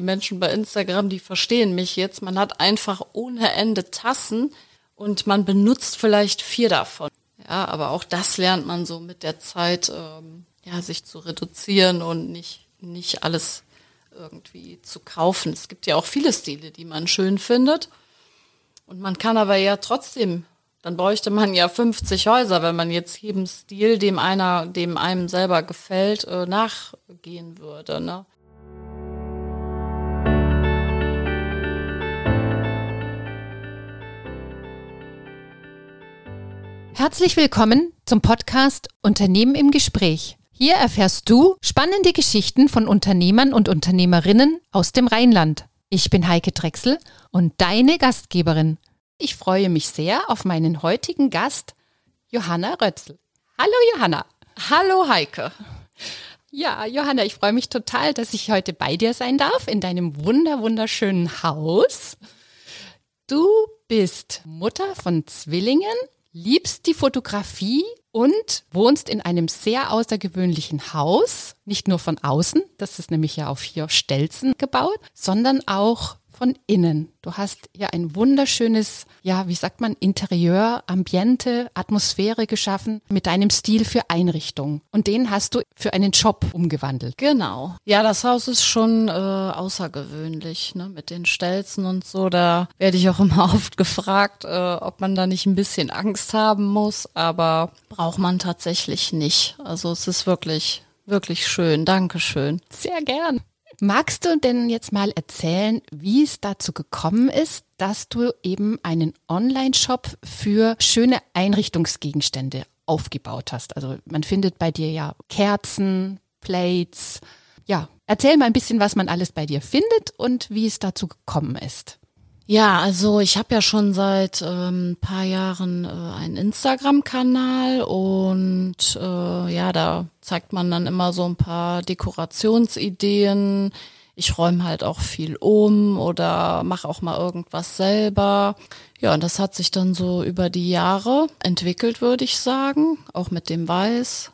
die Menschen bei Instagram, die verstehen mich jetzt. Man hat einfach ohne Ende Tassen und man benutzt vielleicht vier davon. Ja, aber auch das lernt man so mit der Zeit, ähm, ja, sich zu reduzieren und nicht, nicht alles irgendwie zu kaufen. Es gibt ja auch viele Stile, die man schön findet. Und man kann aber ja trotzdem, dann bräuchte man ja 50 Häuser, wenn man jetzt jedem Stil, dem einer, dem einem selber gefällt, äh, nachgehen würde. Ne? Herzlich willkommen zum Podcast Unternehmen im Gespräch. Hier erfährst du spannende Geschichten von Unternehmern und Unternehmerinnen aus dem Rheinland. Ich bin Heike Drechsel und deine Gastgeberin. Ich freue mich sehr auf meinen heutigen Gast, Johanna Rötzl. Hallo Johanna. Hallo Heike. Ja, Johanna, ich freue mich total, dass ich heute bei dir sein darf in deinem wunder wunderschönen Haus. Du bist Mutter von Zwillingen, liebst die Fotografie und wohnst in einem sehr außergewöhnlichen Haus, nicht nur von außen, das ist nämlich ja auf vier Stelzen gebaut, sondern auch von innen. Du hast ja ein wunderschönes, ja, wie sagt man, Interieur, Ambiente, Atmosphäre geschaffen mit deinem Stil für Einrichtung. Und den hast du für einen Job umgewandelt. Genau. Ja, das Haus ist schon äh, außergewöhnlich, ne? Mit den Stelzen und so. Da werde ich auch immer oft gefragt, äh, ob man da nicht ein bisschen Angst haben muss, aber braucht man tatsächlich nicht. Also es ist wirklich wirklich schön. Dankeschön. Sehr gern. Magst du denn jetzt mal erzählen, wie es dazu gekommen ist, dass du eben einen Online-Shop für schöne Einrichtungsgegenstände aufgebaut hast? Also man findet bei dir ja Kerzen, Plates. Ja, erzähl mal ein bisschen, was man alles bei dir findet und wie es dazu gekommen ist. Ja, also ich habe ja schon seit ähm, paar Jahren äh, einen Instagram-Kanal und äh, ja, da zeigt man dann immer so ein paar Dekorationsideen. Ich räume halt auch viel um oder mache auch mal irgendwas selber. Ja, und das hat sich dann so über die Jahre entwickelt, würde ich sagen, auch mit dem Weiß.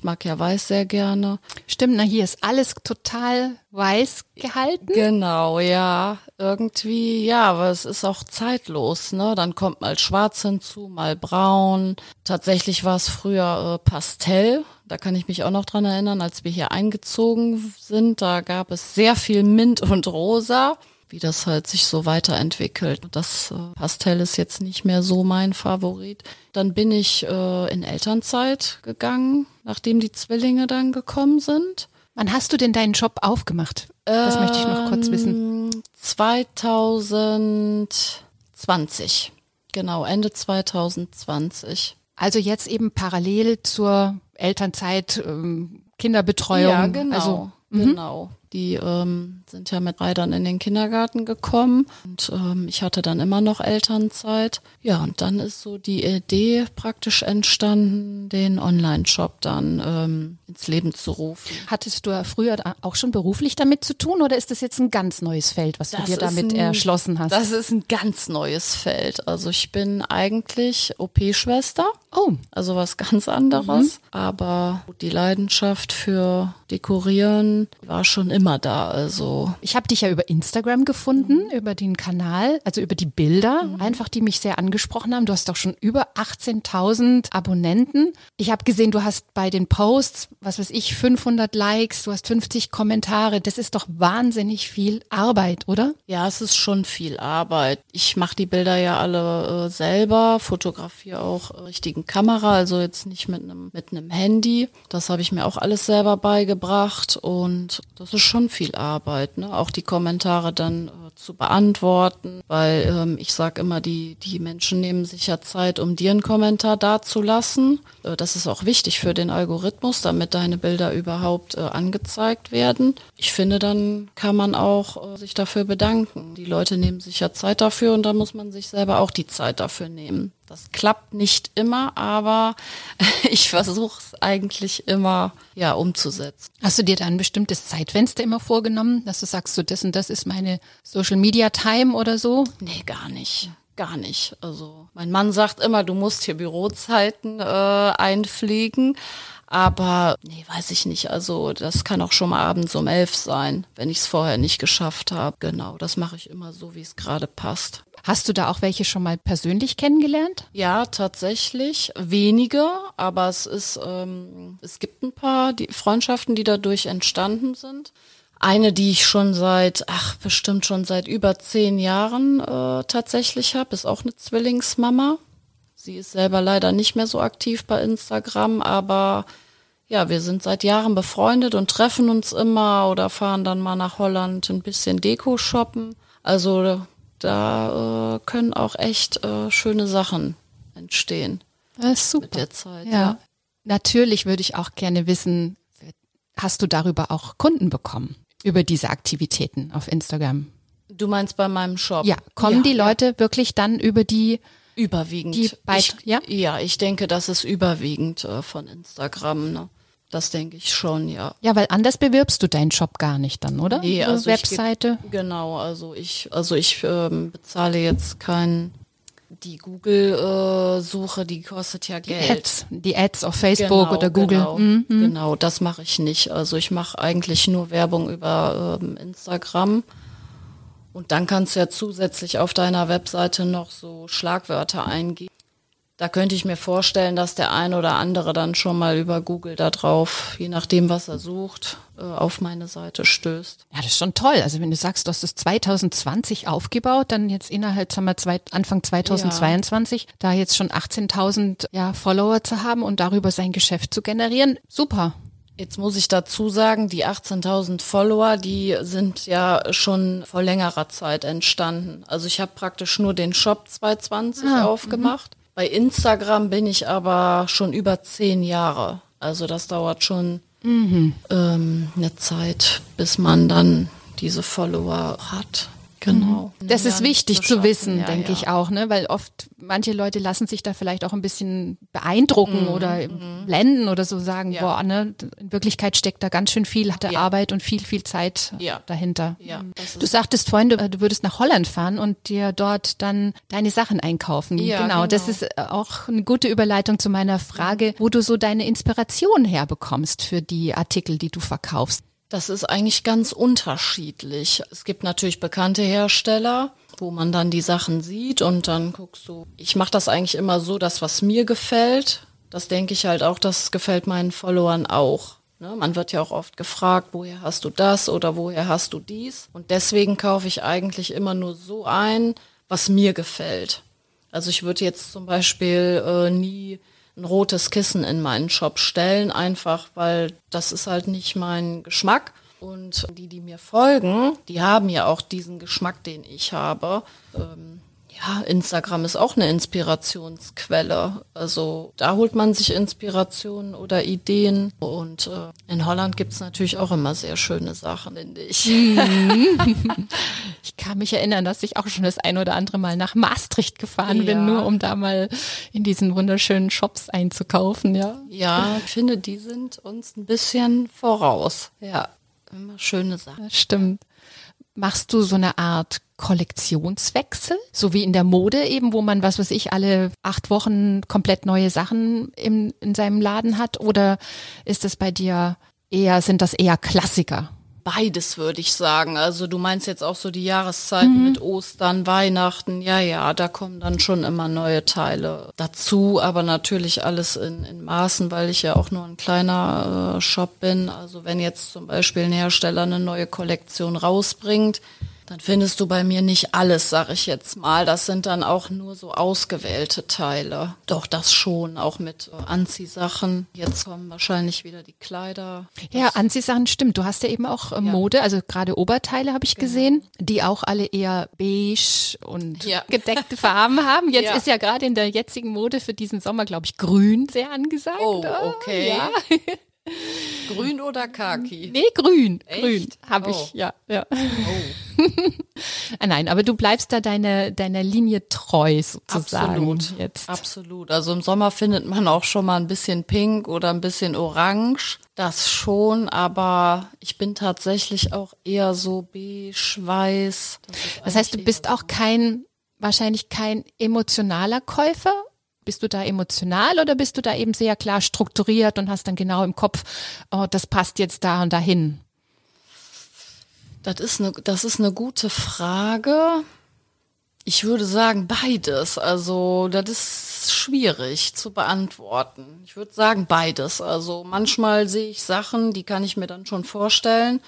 Ich mag ja weiß sehr gerne. Stimmt, na hier ist alles total weiß gehalten. Genau, ja. Irgendwie, ja, aber es ist auch zeitlos, ne? Dann kommt mal schwarz hinzu, mal braun. Tatsächlich war es früher äh, Pastell. Da kann ich mich auch noch dran erinnern, als wir hier eingezogen sind. Da gab es sehr viel Mint und Rosa wie das halt sich so weiterentwickelt. Das äh, Pastell ist jetzt nicht mehr so mein Favorit. Dann bin ich äh, in Elternzeit gegangen, nachdem die Zwillinge dann gekommen sind. Wann hast du denn deinen Job aufgemacht? Das ähm, möchte ich noch kurz wissen. 2020. Genau, Ende 2020. Also jetzt eben parallel zur Elternzeit, ähm, Kinderbetreuung. Ja, genau. Also, genau. Die ähm, sind ja mit drei dann in den Kindergarten gekommen und ähm, ich hatte dann immer noch Elternzeit. Ja, und dann ist so die Idee praktisch entstanden, den Online-Shop dann ähm, ins Leben zu rufen. Hattest du früher auch schon beruflich damit zu tun oder ist das jetzt ein ganz neues Feld, was das du dir damit ein, erschlossen hast? Das ist ein ganz neues Feld. Also ich bin eigentlich OP-Schwester. Oh. Also was ganz anderes. Mhm. Aber die Leidenschaft für Dekorieren war schon immer da. Also ich habe dich ja über Instagram gefunden, mhm. über den Kanal, also über die Bilder, mhm. einfach die mich sehr angesprochen haben. Du hast doch schon über 18.000 Abonnenten. Ich habe gesehen, du hast bei den Posts, was weiß ich, 500 Likes, du hast 50 Kommentare. Das ist doch wahnsinnig viel Arbeit, oder? Ja, es ist schon viel Arbeit. Ich mache die Bilder ja alle äh, selber, fotografiere auch äh, richtigen Kamera, also jetzt nicht mit einem mit einem Handy. Das habe ich mir auch alles selber beigebracht und das ist schon viel Arbeit, ne? Auch die Kommentare dann äh, zu beantworten, weil ähm, ich sage immer, die, die Menschen nehmen sich ja Zeit, um dir einen Kommentar dazulassen. Äh, das ist auch wichtig für den Algorithmus, damit deine Bilder überhaupt äh, angezeigt werden. Ich finde, dann kann man auch äh, sich dafür bedanken. Die Leute nehmen sich ja Zeit dafür und dann muss man sich selber auch die Zeit dafür nehmen. Das klappt nicht immer, aber ich versuche es eigentlich immer ja umzusetzen. Hast du dir da ein bestimmtes Zeitfenster immer vorgenommen, dass du sagst, so das und das ist meine Social Media Time oder so? Nee, gar nicht. Gar nicht. Also mein Mann sagt immer, du musst hier Bürozeiten äh, einpflegen. Aber nee, weiß ich nicht. Also das kann auch schon mal abends um elf sein, wenn ich es vorher nicht geschafft habe. Genau, das mache ich immer so, wie es gerade passt. Hast du da auch welche schon mal persönlich kennengelernt? Ja, tatsächlich. Wenige, aber es ist, ähm, es gibt ein paar die Freundschaften, die dadurch entstanden sind. Eine, die ich schon seit, ach, bestimmt schon seit über zehn Jahren äh, tatsächlich habe, ist auch eine Zwillingsmama. Sie ist selber leider nicht mehr so aktiv bei Instagram, aber ja, wir sind seit Jahren befreundet und treffen uns immer oder fahren dann mal nach Holland ein bisschen Deko shoppen. Also da äh, können auch echt äh, schöne Sachen entstehen. Das ist super. Mit der Zeit. Ja. ja. Natürlich würde ich auch gerne wissen, hast du darüber auch Kunden bekommen? Über diese Aktivitäten auf Instagram? Du meinst bei meinem Shop? Ja, kommen ja, die Leute ja. wirklich dann über die Überwiegend. Die ich, ja? ja, ich denke, das ist überwiegend äh, von Instagram. Ne? Das denke ich schon, ja. Ja, weil anders bewirbst du deinen Shop gar nicht dann, oder? Nee, also Webseite. Genau, also ich, also ich ähm, bezahle jetzt kein die Google-Suche, äh, die kostet ja Geld. Die Ads, die Ads auf Facebook genau, oder Google. Genau, mhm. genau das mache ich nicht. Also ich mache eigentlich nur Werbung über ähm, Instagram. Und dann kannst du ja zusätzlich auf deiner Webseite noch so Schlagwörter eingeben. Da könnte ich mir vorstellen, dass der ein oder andere dann schon mal über Google da drauf, je nachdem, was er sucht, äh, auf meine Seite stößt. Ja, das ist schon toll. Also wenn du sagst, du hast es 2020 aufgebaut, dann jetzt innerhalb, sagen wir, zwei, Anfang 2022, ja. da jetzt schon 18.000 ja, Follower zu haben und darüber sein Geschäft zu generieren, super. Jetzt muss ich dazu sagen, die 18.000 Follower, die sind ja schon vor längerer Zeit entstanden. Also ich habe praktisch nur den Shop 220 ah, aufgemacht. Bei Instagram bin ich aber schon über zehn Jahre. Also das dauert schon mhm. ähm, eine Zeit, bis man dann diese Follower hat. Genau. Mhm. Das ist wichtig zu, zu wissen, ja, denke ja. ich auch, ne? Weil oft manche Leute lassen sich da vielleicht auch ein bisschen beeindrucken mhm. oder mhm. blenden oder so sagen, ja. boah, ne, in Wirklichkeit steckt da ganz schön viel harte Arbeit und viel, viel Zeit dahinter. du sagtest vorhin, du, du, würdest nach Holland fahren und dir dort dann deine Sachen einkaufen. Genau. genau. Das ist auch eine gute Überleitung zu meiner Frage, wo du so deine Inspiration herbekommst für die Artikel, die du verkaufst. Das ist eigentlich ganz unterschiedlich. Es gibt natürlich bekannte Hersteller, wo man dann die Sachen sieht und dann guckst du. Ich mache das eigentlich immer so, dass was mir gefällt, das denke ich halt auch, das gefällt meinen Followern auch. Ne? Man wird ja auch oft gefragt, woher hast du das oder woher hast du dies? Und deswegen kaufe ich eigentlich immer nur so ein, was mir gefällt. Also ich würde jetzt zum Beispiel äh, nie ein rotes Kissen in meinen Shop stellen, einfach weil das ist halt nicht mein Geschmack. Und die, die mir folgen, die haben ja auch diesen Geschmack, den ich habe. Ähm, ja, Instagram ist auch eine Inspirationsquelle. Also da holt man sich Inspirationen oder Ideen. Und äh, in Holland gibt's natürlich auch immer sehr schöne Sachen, finde ich. ich kann mich erinnern, dass ich auch schon das ein oder andere Mal nach Maastricht gefahren ja. bin, nur um da mal in diesen wunderschönen Shops einzukaufen, ja. Ja, ich finde, die sind uns ein bisschen voraus. Ja, immer schöne Sachen. Das stimmt. Machst du so eine Art Kollektionswechsel, so wie in der Mode eben, wo man, was weiß ich, alle acht Wochen komplett neue Sachen im, in seinem Laden hat? Oder ist das bei dir eher, sind das eher Klassiker? Beides würde ich sagen. Also du meinst jetzt auch so die Jahreszeiten mhm. mit Ostern, Weihnachten. Ja, ja, da kommen dann schon immer neue Teile dazu, aber natürlich alles in, in Maßen, weil ich ja auch nur ein kleiner äh, Shop bin. Also wenn jetzt zum Beispiel ein Hersteller eine neue Kollektion rausbringt, dann findest du bei mir nicht alles, sag ich jetzt mal. Das sind dann auch nur so ausgewählte Teile. Doch, das schon, auch mit äh, Anziehsachen. Jetzt kommen wahrscheinlich wieder die Kleider. Ja, Anziehsachen stimmt. Du hast ja eben auch äh, Mode, also gerade Oberteile habe ich genau. gesehen, die auch alle eher beige und ja. gedeckte Farben haben. Jetzt ja. ist ja gerade in der jetzigen Mode für diesen Sommer, glaube ich, grün sehr angesagt. Oh, okay. Ja. Grün oder Kaki? Nee, grün. Echt? Grün habe ich, oh. ja. ja. Oh. Nein, aber du bleibst da deine, deiner Linie treu sozusagen. Absolut. Jetzt. Absolut. Also im Sommer findet man auch schon mal ein bisschen pink oder ein bisschen orange. Das schon, aber ich bin tatsächlich auch eher so beige, weiß. Das, das heißt, du bist auch kein, wahrscheinlich kein emotionaler Käufer, Bist du da emotional oder bist du da eben sehr klar strukturiert und hast dann genau im Kopf, oh, das passt jetzt da und dahin? Das ist eine, das ist eine gute Frage. Ich würde sagen beides. Also das ist schwierig zu beantworten. Ich würde sagen beides. Also manchmal sehe ich Sachen, die kann ich mir dann schon vorstellen,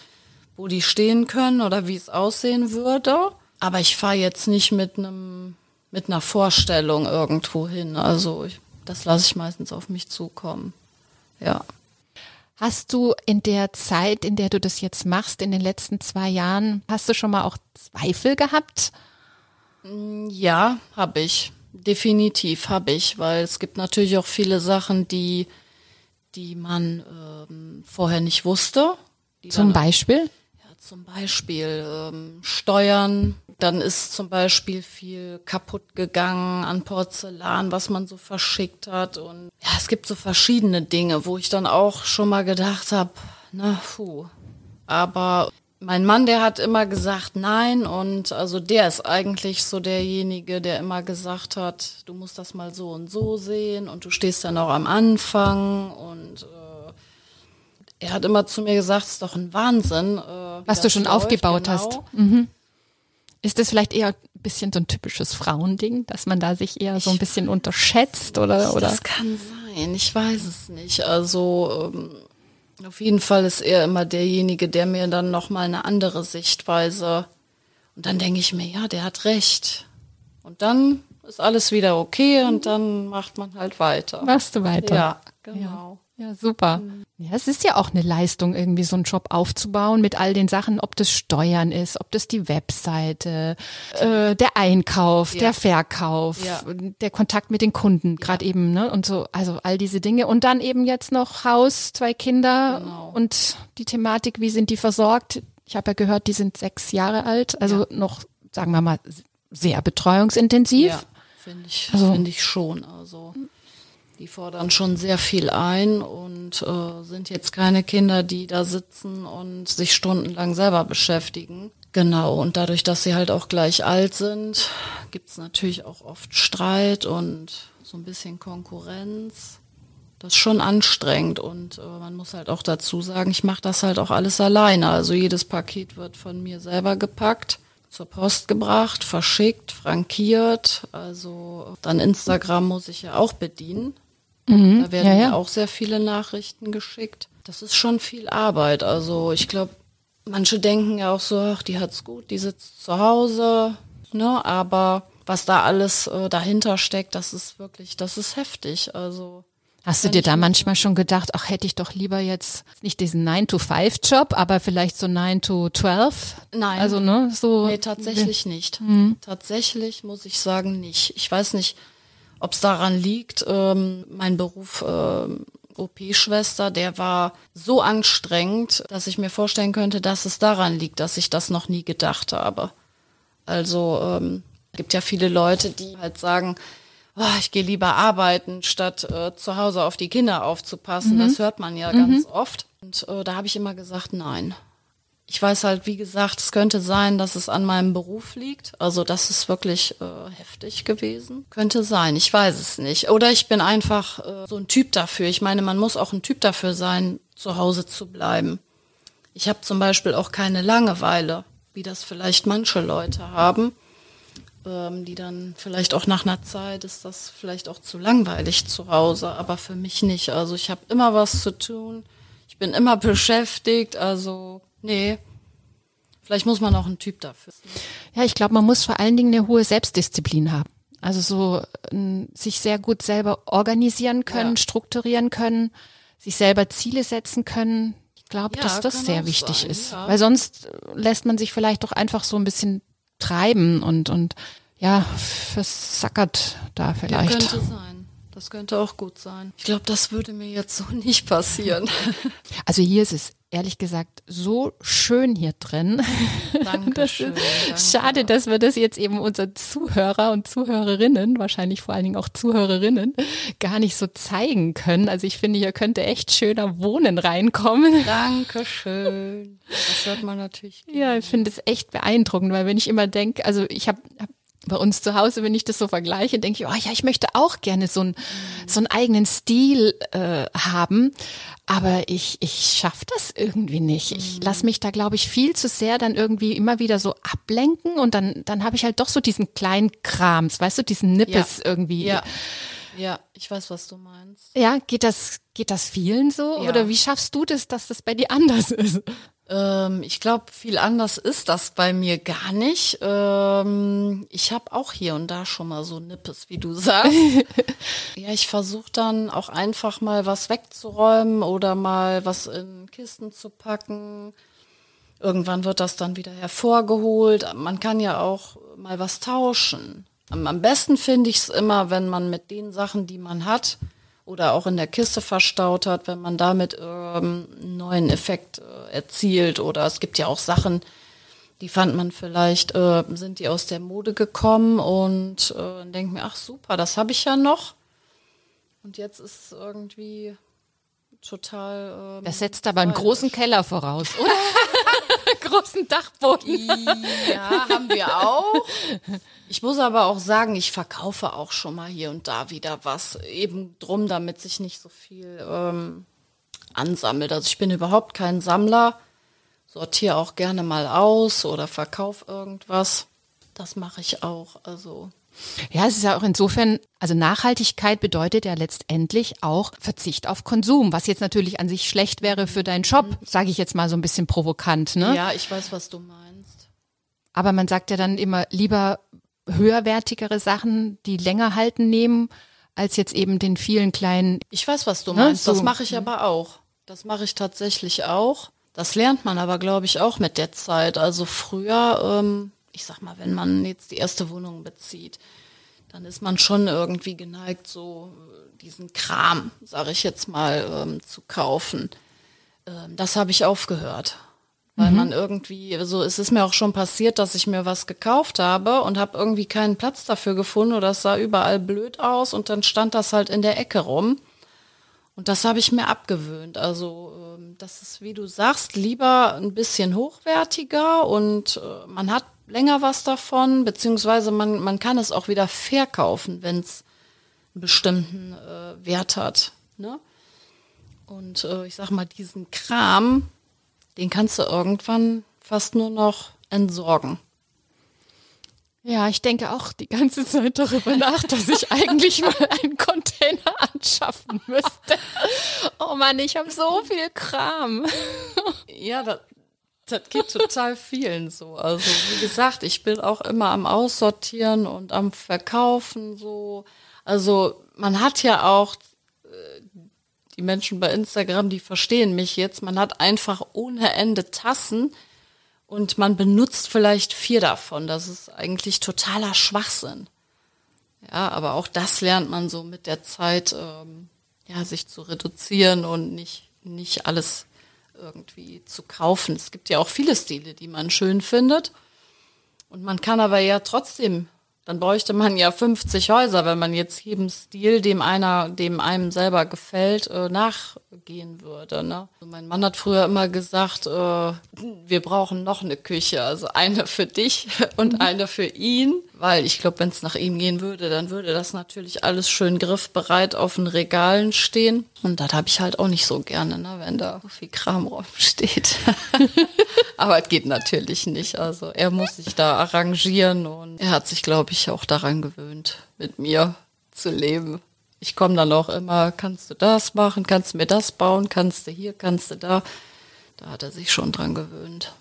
wo die stehen können oder wie es aussehen würde. Aber ich fahre jetzt nicht mit einem mit einer Vorstellung irgendwo hin. Also ich, das lasse ich meistens auf mich zukommen. Ja. Hast du in der Zeit, in der du das jetzt machst, in den letzten zwei Jahren, hast du schon mal auch Zweifel gehabt? Ja, habe ich. Definitiv habe ich, weil es gibt natürlich auch viele Sachen, die, die man ähm, vorher nicht wusste. Zum Beispiel? Ja, zum Beispiel ähm, Steuern. Dann ist zum Beispiel viel kaputt gegangen an Porzellan, was man so verschickt hat. Und ja, es gibt so verschiedene Dinge, wo ich dann auch schon mal gedacht habe, na, puh. Aber mein Mann, der hat immer gesagt nein und also der ist eigentlich so derjenige, der immer gesagt hat, du musst das mal so und so sehen und du stehst dann auch am Anfang und äh, er hat immer zu mir gesagt, es ist doch ein Wahnsinn. Äh, Was du schon läuft, aufgebaut genau. hast. Mhm. Ist das vielleicht eher ein bisschen so ein typisches Frauending, dass man da sich eher so ein bisschen unterschätzt oder, oder? Das kann sein, ich weiß es nicht. Also ähm, auf jeden Fall ist er immer derjenige, der mir dann nochmal eine andere Sichtweise. Und dann denke ich mir, ja, der hat recht. Und dann ist alles wieder okay und dann macht man halt weiter. Machst du weiter? Ja, genau. Ja, ja super. Mhm. Ja, es ist ja auch eine Leistung, irgendwie so einen Job aufzubauen mit all den Sachen, ob das Steuern ist, ob das die Webseite, äh, der Einkauf, ja. der Verkauf, ja. der Kontakt mit den Kunden, gerade eben, ne? Und so, also all diese Dinge. Und dann eben jetzt noch Haus, zwei Kinder genau. und die Thematik, wie sind die versorgt? Ich habe ja gehört, die sind sechs Jahre alt, also noch, sagen wir mal, sehr betreuungsintensiv. Ja, finde ich, also, finde ich schon. Also die fordern schon sehr viel ein und äh, sind jetzt keine Kinder, die da sitzen und sich stundenlang selber beschäftigen. Genau, und dadurch, dass sie halt auch gleich alt sind, gibt's natürlich auch oft Streit und so ein bisschen Konkurrenz. Das ist schon anstrengend und äh, man muss halt auch dazu sagen, ich mache das halt auch alles alleine. Also jedes Paket wird von mir selber gepackt zur Post gebracht, verschickt, frankiert. Also dann Instagram muss ich ja auch bedienen. Mhm. Da werden ja, ja. auch sehr viele Nachrichten geschickt. Das ist schon viel Arbeit. Also ich glaube, manche denken ja auch so, ach, die hat's gut, die sitzt zu Hause, ne? Aber was da alles äh, dahinter steckt, das ist wirklich, das ist heftig. Also Hast du dir da manchmal schon gedacht, ach, hätte ich doch lieber jetzt nicht diesen 9-to-5-Job, aber vielleicht so 9-to-12? Nein. Also, ne, so. Nee, tatsächlich nicht. Mhm. Tatsächlich muss ich sagen, nicht. Ich weiß nicht, ob es daran liegt, ähm, mein Beruf ähm, OP-Schwester, der war so anstrengend, dass ich mir vorstellen könnte, dass es daran liegt, dass ich das noch nie gedacht habe. Also ähm, gibt ja viele Leute, die halt sagen, oh, ich gehe lieber arbeiten, statt äh, zu Hause auf die Kinder aufzupassen. Mhm. Das hört man ja mhm. ganz oft. Und äh, da habe ich immer gesagt, nein. Ich weiß halt, wie gesagt, es könnte sein, dass es an meinem Beruf liegt. Also das ist wirklich äh, heftig gewesen. Könnte sein, ich weiß es nicht. Oder ich bin einfach äh, so ein Typ dafür. Ich meine, man muss auch ein Typ dafür sein, zu Hause zu bleiben. Ich habe zum Beispiel auch keine Langeweile, wie das vielleicht manche Leute haben, ähm, die dann vielleicht auch nach einer Zeit ist das vielleicht auch zu langweilig zu Hause, aber für mich nicht. Also ich habe immer was zu tun. Ich bin immer beschäftigt, also Nee. Vielleicht muss man auch ein Typ dafür. Ja, ich glaube, man muss vor allen Dingen eine hohe Selbstdisziplin haben. Also so äh, sich sehr gut selber organisieren können, ja. strukturieren können, sich selber Ziele setzen können. Ich glaube, ja, dass das sehr wichtig sein, ist. Ja. Weil sonst lässt man sich vielleicht doch einfach so ein bisschen treiben und, und ja, versackert da vielleicht. Ja, könnte sein. Das könnte auch gut sein. Ich glaube, das würde mir jetzt so nicht passieren. Also hier ist es ehrlich gesagt so schön hier drin. Danke. schön, schade, dass wir das jetzt eben unseren Zuhörer und Zuhörerinnen, wahrscheinlich vor allen Dingen auch Zuhörerinnen, gar nicht so zeigen können. Also ich finde, hier könnte echt schöner Wohnen reinkommen. Dankeschön. Das hört man natürlich. Ja, ich finde es echt beeindruckend, weil wenn ich immer denke, also ich habe hab bei uns zu Hause, wenn ich das so vergleiche, denke ich, oh ja, ich möchte auch gerne so, ein, so einen eigenen Stil äh, haben, aber ich, ich schaffe das irgendwie nicht. Ich mhm. lasse mich da, glaube ich, viel zu sehr dann irgendwie immer wieder so ablenken und dann, dann habe ich halt doch so diesen kleinen Krams, weißt du, diesen Nippes ja. irgendwie. Ja. Ja, ich weiß, was du meinst. Ja, geht das, geht das vielen so? Ja. Oder wie schaffst du das, dass das bei dir anders ist? Ähm, ich glaube, viel anders ist das bei mir gar nicht. Ähm, ich habe auch hier und da schon mal so Nippes, wie du sagst. ja, ich versuche dann auch einfach mal was wegzuräumen oder mal was in Kisten zu packen. Irgendwann wird das dann wieder hervorgeholt. Man kann ja auch mal was tauschen. Am, am besten finde ich es immer, wenn man mit den Sachen, die man hat, oder auch in der Kiste verstaut hat, wenn man damit ähm, einen neuen Effekt äh, erzielt. Oder es gibt ja auch Sachen, die fand man vielleicht, äh, sind die aus der Mode gekommen und äh, denkt mir, ach super, das habe ich ja noch. Und jetzt ist es irgendwie total. Ähm, das setzt aber einen großen Keller voraus, oder? großen Dachboden. Ja, haben wir auch. Ich muss aber auch sagen, ich verkaufe auch schon mal hier und da wieder was. Eben drum, damit sich nicht so viel ähm, ansammelt. Also ich bin überhaupt kein Sammler. Sortiere auch gerne mal aus oder verkaufe irgendwas. Das mache ich auch. Also ja, es ist ja auch insofern, also Nachhaltigkeit bedeutet ja letztendlich auch Verzicht auf Konsum, was jetzt natürlich an sich schlecht wäre für deinen Job, mhm. sage ich jetzt mal so ein bisschen provokant. Ne? Ja, ich weiß, was du meinst. Aber man sagt ja dann immer lieber höherwertigere Sachen, die länger halten nehmen, als jetzt eben den vielen kleinen. Ich weiß, was du ne, meinst. So. Das mache ich aber auch. Das mache ich tatsächlich auch. Das lernt man aber, glaube ich, auch mit der Zeit. Also früher ähm, ich sag mal, wenn man jetzt die erste Wohnung bezieht, dann ist man schon irgendwie geneigt, so äh, diesen Kram, sage ich jetzt mal, ähm, zu kaufen. Ähm, das habe ich aufgehört. Weil mhm. man irgendwie, also es ist mir auch schon passiert, dass ich mir was gekauft habe und habe irgendwie keinen Platz dafür gefunden oder es sah überall blöd aus und dann stand das halt in der Ecke rum. Und das habe ich mir abgewöhnt. Also ähm, das ist, wie du sagst, lieber ein bisschen hochwertiger und äh, man hat länger was davon, beziehungsweise man, man kann es auch wieder verkaufen, wenn es einen bestimmten äh, Wert hat. Ne? Und äh, ich sag mal, diesen Kram, den kannst du irgendwann fast nur noch entsorgen. Ja, ich denke auch die ganze Zeit darüber nach, dass ich eigentlich mal einen Container anschaffen müsste. Oh Mann, ich habe so viel Kram. Ja, das, das geht total vielen so. Also wie gesagt, ich bin auch immer am Aussortieren und am Verkaufen so. Also man hat ja auch äh, die Menschen bei Instagram, die verstehen mich jetzt. Man hat einfach ohne Ende Tassen und man benutzt vielleicht vier davon. Das ist eigentlich totaler Schwachsinn. Ja, aber auch das lernt man so mit der Zeit, ähm, ja, sich zu reduzieren und nicht nicht alles irgendwie zu kaufen. Es gibt ja auch viele Stile, die man schön findet. Und man kann aber ja trotzdem dann bräuchte man ja 50 Häuser, wenn man jetzt jedem Stil, dem einer, dem einem selber gefällt, äh, nachgehen würde. Ne? Also mein Mann hat früher immer gesagt, äh, wir brauchen noch eine Küche, also eine für dich und mhm. eine für ihn, weil ich glaube, wenn es nach ihm gehen würde, dann würde das natürlich alles schön griffbereit auf den Regalen stehen. Und das habe ich halt auch nicht so gerne, ne, wenn da so viel Kram rumsteht. Aber es geht natürlich nicht. Also er muss sich da arrangieren und er hat sich, glaube ich, auch daran gewöhnt, mit mir zu leben. Ich komme dann auch immer, kannst du das machen, kannst du mir das bauen, kannst du hier, kannst du da. Da hat er sich schon dran gewöhnt.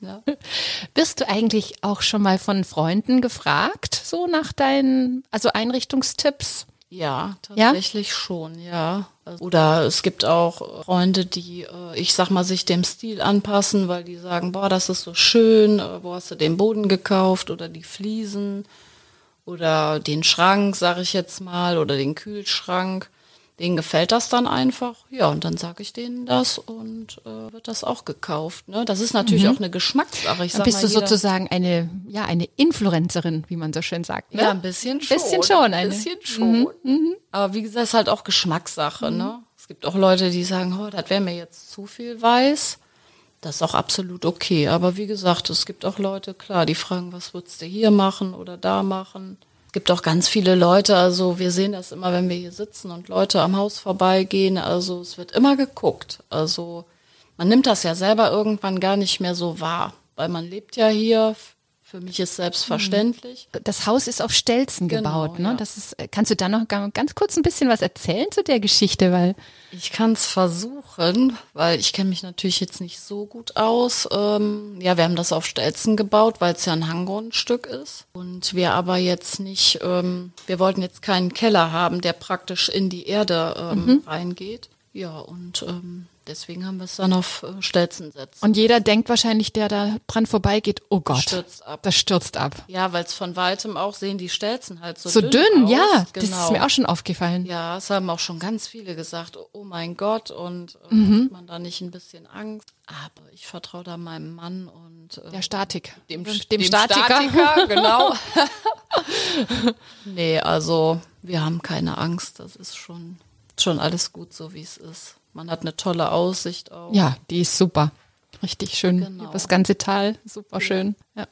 Ja. Bist du eigentlich auch schon mal von Freunden gefragt, so nach deinen, also Einrichtungstipps? Ja, tatsächlich ja? schon, ja. Oder es gibt auch Freunde, die, äh, ich sag mal, sich dem Stil anpassen, weil die sagen, boah, das ist so schön, äh, wo hast du den Boden gekauft oder die Fliesen oder den Schrank, sag ich jetzt mal, oder den Kühlschrank denen gefällt das dann einfach. Ja, und dann sage ich denen das und äh, wird das auch gekauft. Ne? Das ist natürlich mhm. auch eine Geschmackssache. Ich sag bist mal, du sozusagen eine, ja, eine Influencerin, wie man so schön sagt. Ne? Ja, ein bisschen schon. Bisschen schon. Ein bisschen schon. Mhm. Mhm. Aber wie gesagt, ist halt auch Geschmackssache. Ne? Es gibt auch Leute, die sagen, oh, das wäre mir jetzt zu viel weiß. Das ist auch absolut okay. Aber wie gesagt, es gibt auch Leute, klar, die fragen, was würdest du hier machen oder da machen. Es gibt auch ganz viele Leute, also wir sehen das immer, wenn wir hier sitzen und Leute am Haus vorbeigehen. Also es wird immer geguckt. Also man nimmt das ja selber irgendwann gar nicht mehr so wahr, weil man lebt ja hier. Für mich ist selbstverständlich. Das Haus ist auf Stelzen Genau, gebaut, ne? ja. Das ist, kannst du da noch ga- ganz kurz ein bisschen was erzählen zu der Geschichte, weil Ich kann es versuchen, weil ich kenne mich natürlich jetzt nicht so gut aus. Ähm, ja, wir haben das auf Stelzen gebaut, weil es ja ein Hanggrundstück ist. Und wir aber jetzt nicht, ähm, wir wollten jetzt keinen Keller haben, der praktisch in die Erde ähm, reingeht. Ja, und ähm, deswegen haben wir es dann auf äh, Stelzen setzen. und jeder denkt wahrscheinlich, der da dran vorbeigeht, oh Gott, Stürzt ab. das stürzt ab. Ja, weil es von weitem auch sehen die Stelzen halt so, So dünn, aus. ja, das genau. ist mir auch schon aufgefallen. Ja, es haben auch schon ganz viele gesagt, oh mein Gott, und äh, hat man da nicht ein bisschen Angst? Aber ich vertraue da meinem Mann und äh, Der Statik. dem, dem dem Statiker. Statiker, genau. nee, also wir haben keine Angst, das ist schon, schon alles gut so, wie es ist. Man hat eine tolle Aussicht auch. Ja, die ist super. Richtig schön. Genau. Das ganze Tal. Super schön. Ja.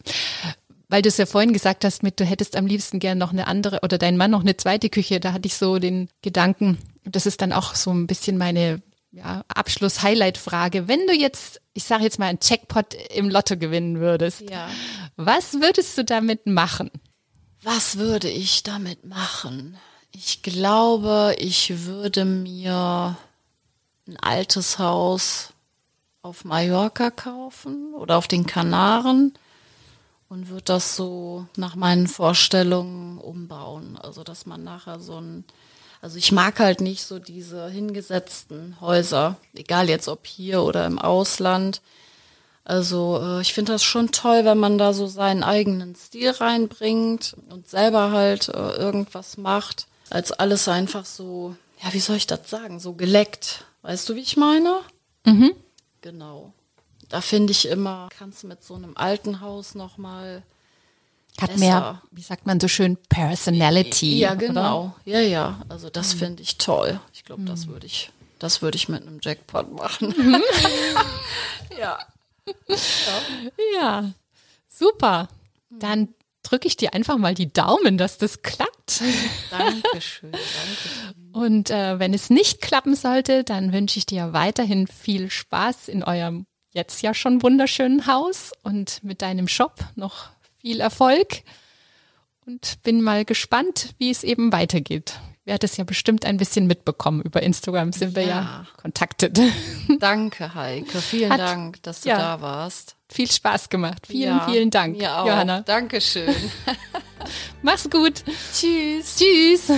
Weil du es ja vorhin gesagt hast, mit du hättest am liebsten gern noch eine andere oder dein Mann noch eine zweite Küche. Da hatte ich so den Gedanken, das ist dann auch so ein bisschen meine ja, Abschluss-Highlight-Frage. Wenn du jetzt, ich sage jetzt mal, einen Jackpot im Lotto gewinnen würdest, Ja. was würdest du damit machen? Was würde ich damit machen? Ich glaube, ich würde mir ein altes Haus auf Mallorca kaufen oder auf den Kanaren und würde das so nach meinen Vorstellungen umbauen. Also, dass man nachher so ein, also ich mag halt nicht so diese hingesetzten Häuser, egal jetzt ob hier oder im Ausland. Also äh, ich finde das schon toll, wenn man da so seinen eigenen Stil reinbringt und selber halt äh, irgendwas macht, als alles einfach so, ja, wie soll ich das sagen, so geleckt. Weißt du, wie ich meine? Mhm. Genau. Da finde ich immer, kannst du mit so einem alten Haus nochmal. Hat Besser. mehr, wie sagt man so schön, Personality. Ja, oder? genau. Ja, ja. Also das finde ich toll. Ich glaube, das würde ich, das würde ich mit einem Jackpot machen. ja. Ja, super. Dann drücke ich dir einfach mal die Daumen, dass das klappt. Dankeschön. Dankeschön. Und äh, wenn es nicht klappen sollte, dann wünsche ich dir weiterhin viel Spaß in eurem jetzt ja schon wunderschönen Haus und mit deinem Shop noch viel Erfolg. Und bin mal gespannt, wie es eben weitergeht. Werde es ja bestimmt ein bisschen mitbekommen. Über Instagram sind wir ja Ja. kontaktet. Danke, Heike. Vielen Hat- Dank, dass du ja. da warst. Viel Spaß gemacht. Vielen, Ja, vielen Dank. Johanna. Dankeschön. Mach's gut. Tschüss. Tschüss.